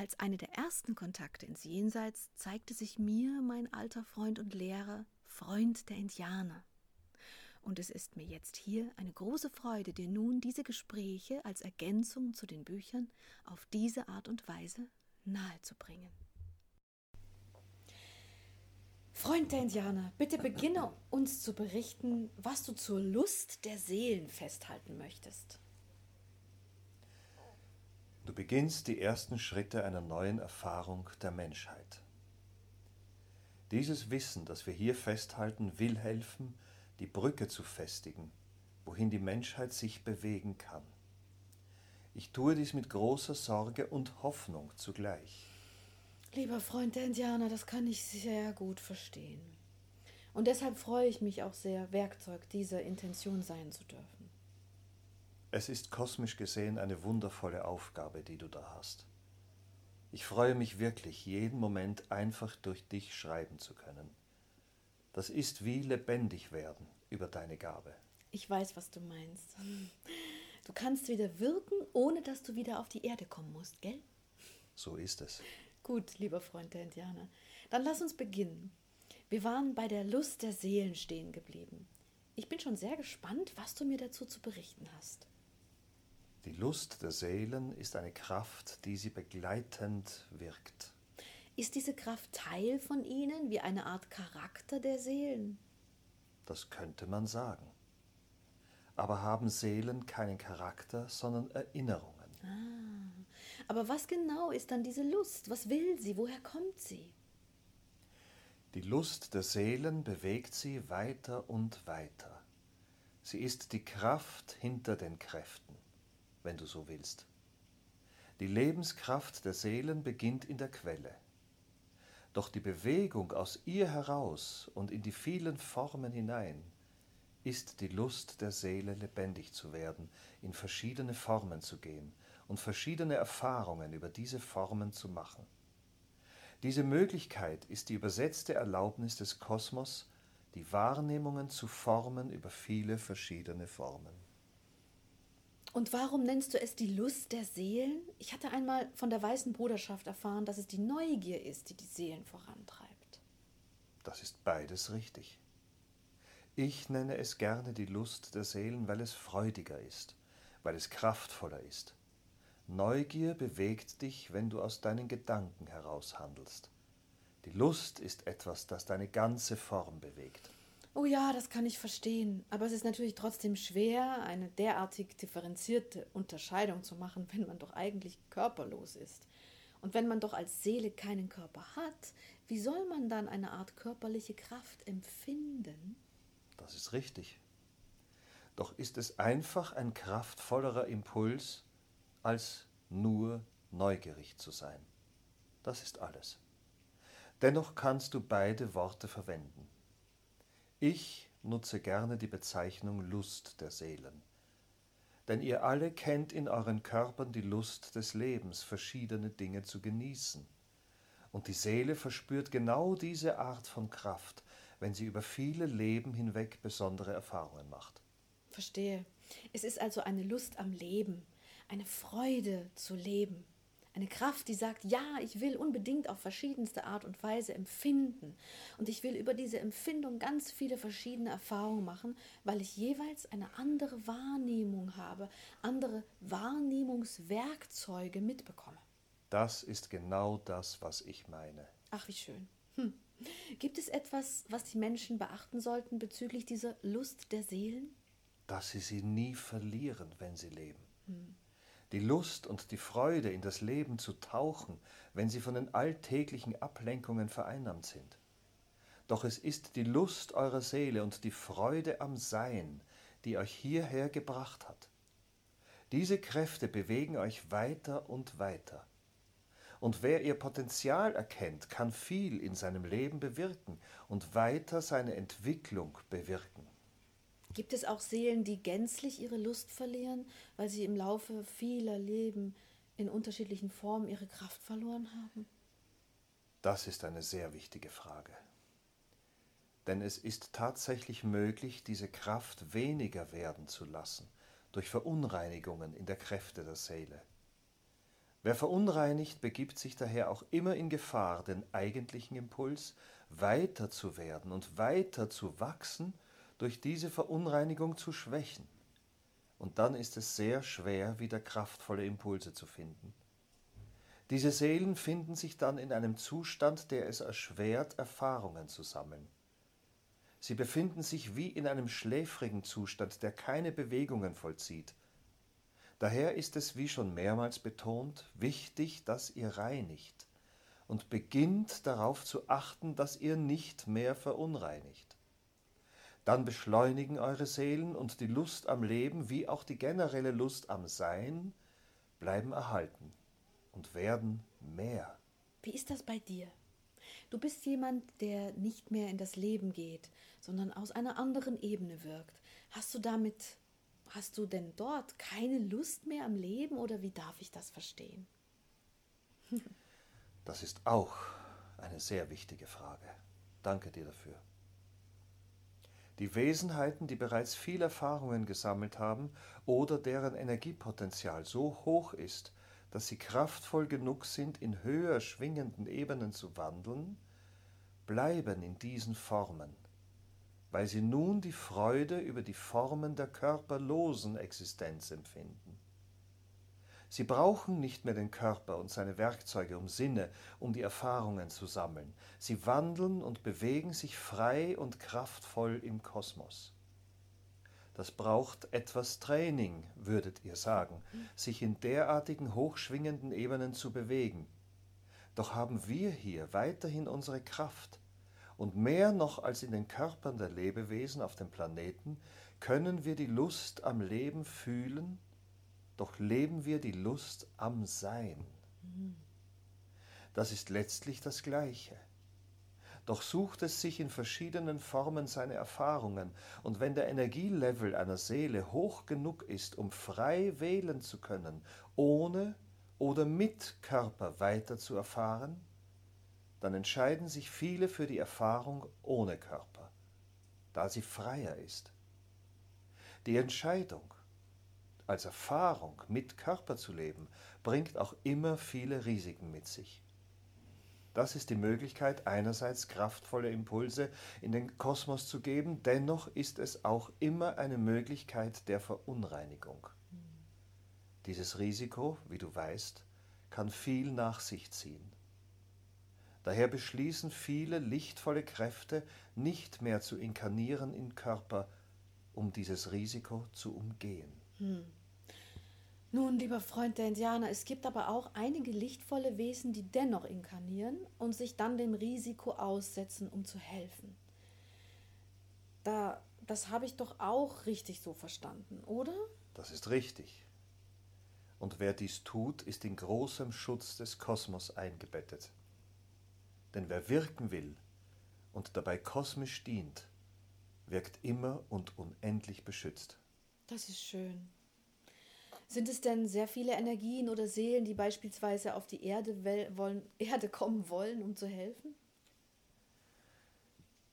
Als eine der ersten Kontakte ins Jenseits zeigte sich mir mein alter Freund und Lehrer, Freund der Indianer. Und es ist mir jetzt hier eine große Freude, dir nun diese Gespräche als Ergänzung zu den Büchern auf diese Art und Weise nahezubringen. Freund der Indianer, bitte beginne uns zu berichten, was du zur Lust der Seelen festhalten möchtest. Du beginnst die ersten Schritte einer neuen Erfahrung der Menschheit. Dieses Wissen, das wir hier festhalten, will helfen, die Brücke zu festigen, wohin die Menschheit sich bewegen kann. Ich tue dies mit großer Sorge und Hoffnung zugleich. Lieber Freund der Indianer, das kann ich sehr gut verstehen. Und deshalb freue ich mich auch sehr, Werkzeug dieser Intention sein zu dürfen. Es ist kosmisch gesehen eine wundervolle Aufgabe, die du da hast. Ich freue mich wirklich, jeden Moment einfach durch dich schreiben zu können. Das ist wie lebendig werden über deine Gabe. Ich weiß, was du meinst. Du kannst wieder wirken, ohne dass du wieder auf die Erde kommen musst, gell? So ist es. Gut, lieber Freund der Indianer. Dann lass uns beginnen. Wir waren bei der Lust der Seelen stehen geblieben. Ich bin schon sehr gespannt, was du mir dazu zu berichten hast. Die Lust der Seelen ist eine Kraft, die sie begleitend wirkt. Ist diese Kraft Teil von ihnen, wie eine Art Charakter der Seelen? Das könnte man sagen. Aber haben Seelen keinen Charakter, sondern Erinnerungen. Ah, aber was genau ist dann diese Lust? Was will sie? Woher kommt sie? Die Lust der Seelen bewegt sie weiter und weiter. Sie ist die Kraft hinter den Kräften wenn du so willst. Die Lebenskraft der Seelen beginnt in der Quelle. Doch die Bewegung aus ihr heraus und in die vielen Formen hinein ist die Lust der Seele lebendig zu werden, in verschiedene Formen zu gehen und verschiedene Erfahrungen über diese Formen zu machen. Diese Möglichkeit ist die übersetzte Erlaubnis des Kosmos, die Wahrnehmungen zu formen über viele verschiedene Formen. Und warum nennst du es die Lust der Seelen? Ich hatte einmal von der weißen Bruderschaft erfahren, dass es die Neugier ist, die die Seelen vorantreibt. Das ist beides richtig. Ich nenne es gerne die Lust der Seelen, weil es freudiger ist, weil es kraftvoller ist. Neugier bewegt dich, wenn du aus deinen Gedanken heraus handelst. Die Lust ist etwas, das deine ganze Form bewegt. Oh ja, das kann ich verstehen. Aber es ist natürlich trotzdem schwer, eine derartig differenzierte Unterscheidung zu machen, wenn man doch eigentlich körperlos ist. Und wenn man doch als Seele keinen Körper hat, wie soll man dann eine Art körperliche Kraft empfinden? Das ist richtig. Doch ist es einfach ein kraftvollerer Impuls, als nur neugierig zu sein. Das ist alles. Dennoch kannst du beide Worte verwenden. Ich nutze gerne die Bezeichnung Lust der Seelen. Denn ihr alle kennt in euren Körpern die Lust des Lebens, verschiedene Dinge zu genießen. Und die Seele verspürt genau diese Art von Kraft, wenn sie über viele Leben hinweg besondere Erfahrungen macht. Verstehe. Es ist also eine Lust am Leben, eine Freude zu leben. Eine Kraft, die sagt, ja, ich will unbedingt auf verschiedenste Art und Weise empfinden. Und ich will über diese Empfindung ganz viele verschiedene Erfahrungen machen, weil ich jeweils eine andere Wahrnehmung habe, andere Wahrnehmungswerkzeuge mitbekomme. Das ist genau das, was ich meine. Ach, wie schön. Hm. Gibt es etwas, was die Menschen beachten sollten bezüglich dieser Lust der Seelen? Dass sie sie nie verlieren, wenn sie leben. Hm die Lust und die Freude in das Leben zu tauchen, wenn sie von den alltäglichen Ablenkungen vereinnahmt sind. Doch es ist die Lust eurer Seele und die Freude am Sein, die euch hierher gebracht hat. Diese Kräfte bewegen euch weiter und weiter. Und wer ihr Potenzial erkennt, kann viel in seinem Leben bewirken und weiter seine Entwicklung bewirken. Gibt es auch Seelen, die gänzlich ihre Lust verlieren, weil sie im Laufe vieler Leben in unterschiedlichen Formen ihre Kraft verloren haben? Das ist eine sehr wichtige Frage. Denn es ist tatsächlich möglich, diese Kraft weniger werden zu lassen durch Verunreinigungen in der Kräfte der Seele. Wer verunreinigt, begibt sich daher auch immer in Gefahr, den eigentlichen Impuls weiter zu werden und weiter zu wachsen, durch diese Verunreinigung zu schwächen. Und dann ist es sehr schwer, wieder kraftvolle Impulse zu finden. Diese Seelen finden sich dann in einem Zustand, der es erschwert, Erfahrungen zu sammeln. Sie befinden sich wie in einem schläfrigen Zustand, der keine Bewegungen vollzieht, Daher ist es, wie schon mehrmals betont, wichtig, dass ihr reinigt und beginnt darauf zu achten, dass ihr nicht mehr verunreinigt. Dann beschleunigen eure Seelen und die Lust am Leben wie auch die generelle Lust am Sein bleiben erhalten und werden mehr. Wie ist das bei dir? Du bist jemand, der nicht mehr in das Leben geht, sondern aus einer anderen Ebene wirkt. Hast du damit Hast du denn dort keine Lust mehr am Leben oder wie darf ich das verstehen? Das ist auch eine sehr wichtige Frage. Danke dir dafür. Die Wesenheiten, die bereits viel Erfahrungen gesammelt haben oder deren Energiepotenzial so hoch ist, dass sie kraftvoll genug sind, in höher schwingenden Ebenen zu wandeln, bleiben in diesen Formen weil sie nun die Freude über die Formen der körperlosen Existenz empfinden. Sie brauchen nicht mehr den Körper und seine Werkzeuge um Sinne, um die Erfahrungen zu sammeln. Sie wandeln und bewegen sich frei und kraftvoll im Kosmos. Das braucht etwas Training, würdet ihr sagen, sich in derartigen hochschwingenden Ebenen zu bewegen. Doch haben wir hier weiterhin unsere Kraft, und mehr noch als in den Körpern der Lebewesen auf dem Planeten können wir die Lust am Leben fühlen, doch leben wir die Lust am Sein. Das ist letztlich das Gleiche. Doch sucht es sich in verschiedenen Formen seine Erfahrungen, und wenn der Energielevel einer Seele hoch genug ist, um frei wählen zu können, ohne oder mit Körper weiter zu erfahren, dann entscheiden sich viele für die Erfahrung ohne Körper, da sie freier ist. Die Entscheidung, als Erfahrung mit Körper zu leben, bringt auch immer viele Risiken mit sich. Das ist die Möglichkeit, einerseits kraftvolle Impulse in den Kosmos zu geben, dennoch ist es auch immer eine Möglichkeit der Verunreinigung. Dieses Risiko, wie du weißt, kann viel nach sich ziehen. Daher beschließen viele lichtvolle Kräfte, nicht mehr zu inkarnieren in Körper, um dieses Risiko zu umgehen. Hm. Nun, lieber Freund der Indianer, es gibt aber auch einige lichtvolle Wesen, die dennoch inkarnieren und sich dann dem Risiko aussetzen, um zu helfen. Da, das habe ich doch auch richtig so verstanden, oder? Das ist richtig. Und wer dies tut, ist in großem Schutz des Kosmos eingebettet. Denn wer wirken will und dabei kosmisch dient, wirkt immer und unendlich beschützt. Das ist schön. Sind es denn sehr viele Energien oder Seelen, die beispielsweise auf die Erde, wollen, Erde kommen wollen, um zu helfen?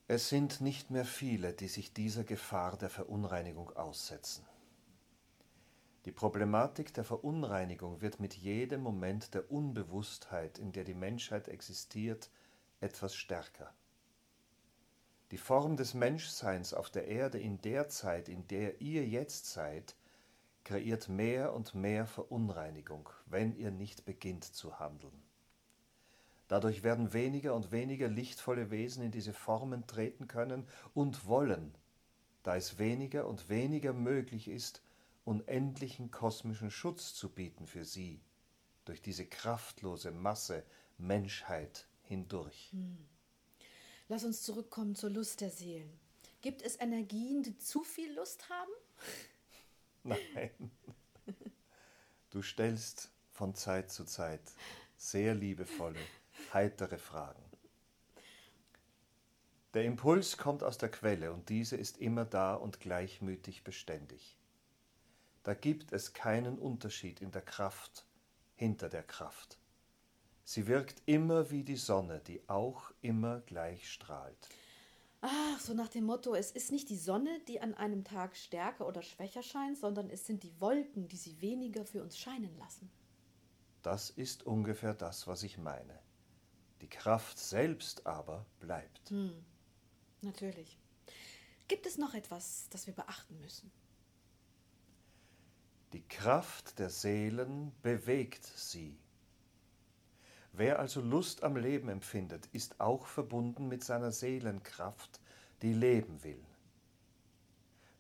Es sind nicht mehr viele, die sich dieser Gefahr der Verunreinigung aussetzen. Die Problematik der Verunreinigung wird mit jedem Moment der Unbewusstheit, in der die Menschheit existiert, etwas stärker. Die Form des Menschseins auf der Erde in der Zeit, in der ihr jetzt seid, kreiert mehr und mehr Verunreinigung, wenn ihr nicht beginnt zu handeln. Dadurch werden weniger und weniger lichtvolle Wesen in diese Formen treten können und wollen, da es weniger und weniger möglich ist, unendlichen kosmischen Schutz zu bieten für sie durch diese kraftlose Masse Menschheit hindurch. Hm. Lass uns zurückkommen zur Lust der Seelen. Gibt es Energien, die zu viel Lust haben? Nein. Du stellst von Zeit zu Zeit sehr liebevolle, heitere Fragen. Der Impuls kommt aus der Quelle und diese ist immer da und gleichmütig beständig. Da gibt es keinen Unterschied in der Kraft hinter der Kraft. Sie wirkt immer wie die Sonne, die auch immer gleich strahlt. Ach, so nach dem Motto, es ist nicht die Sonne, die an einem Tag stärker oder schwächer scheint, sondern es sind die Wolken, die sie weniger für uns scheinen lassen. Das ist ungefähr das, was ich meine. Die Kraft selbst aber bleibt. Hm, natürlich. Gibt es noch etwas, das wir beachten müssen? Die Kraft der Seelen bewegt sie. Wer also Lust am Leben empfindet, ist auch verbunden mit seiner Seelenkraft, die leben will.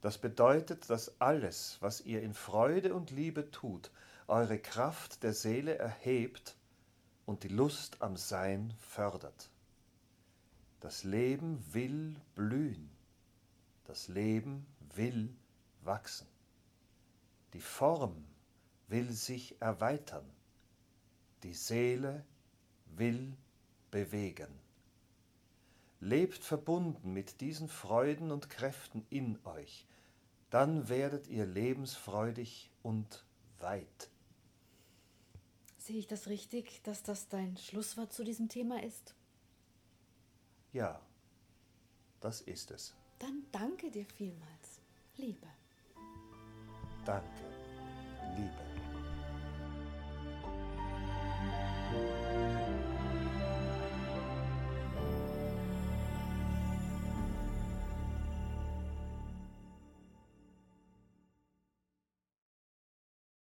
Das bedeutet, dass alles, was ihr in Freude und Liebe tut, eure Kraft der Seele erhebt und die Lust am Sein fördert. Das Leben will blühen, das Leben will wachsen. Die Form will sich erweitern, die Seele will bewegen. Lebt verbunden mit diesen Freuden und Kräften in euch, dann werdet ihr lebensfreudig und weit. Sehe ich das richtig, dass das dein Schlusswort zu diesem Thema ist? Ja, das ist es. Dann danke dir vielmals, Liebe. Danke, Liebe.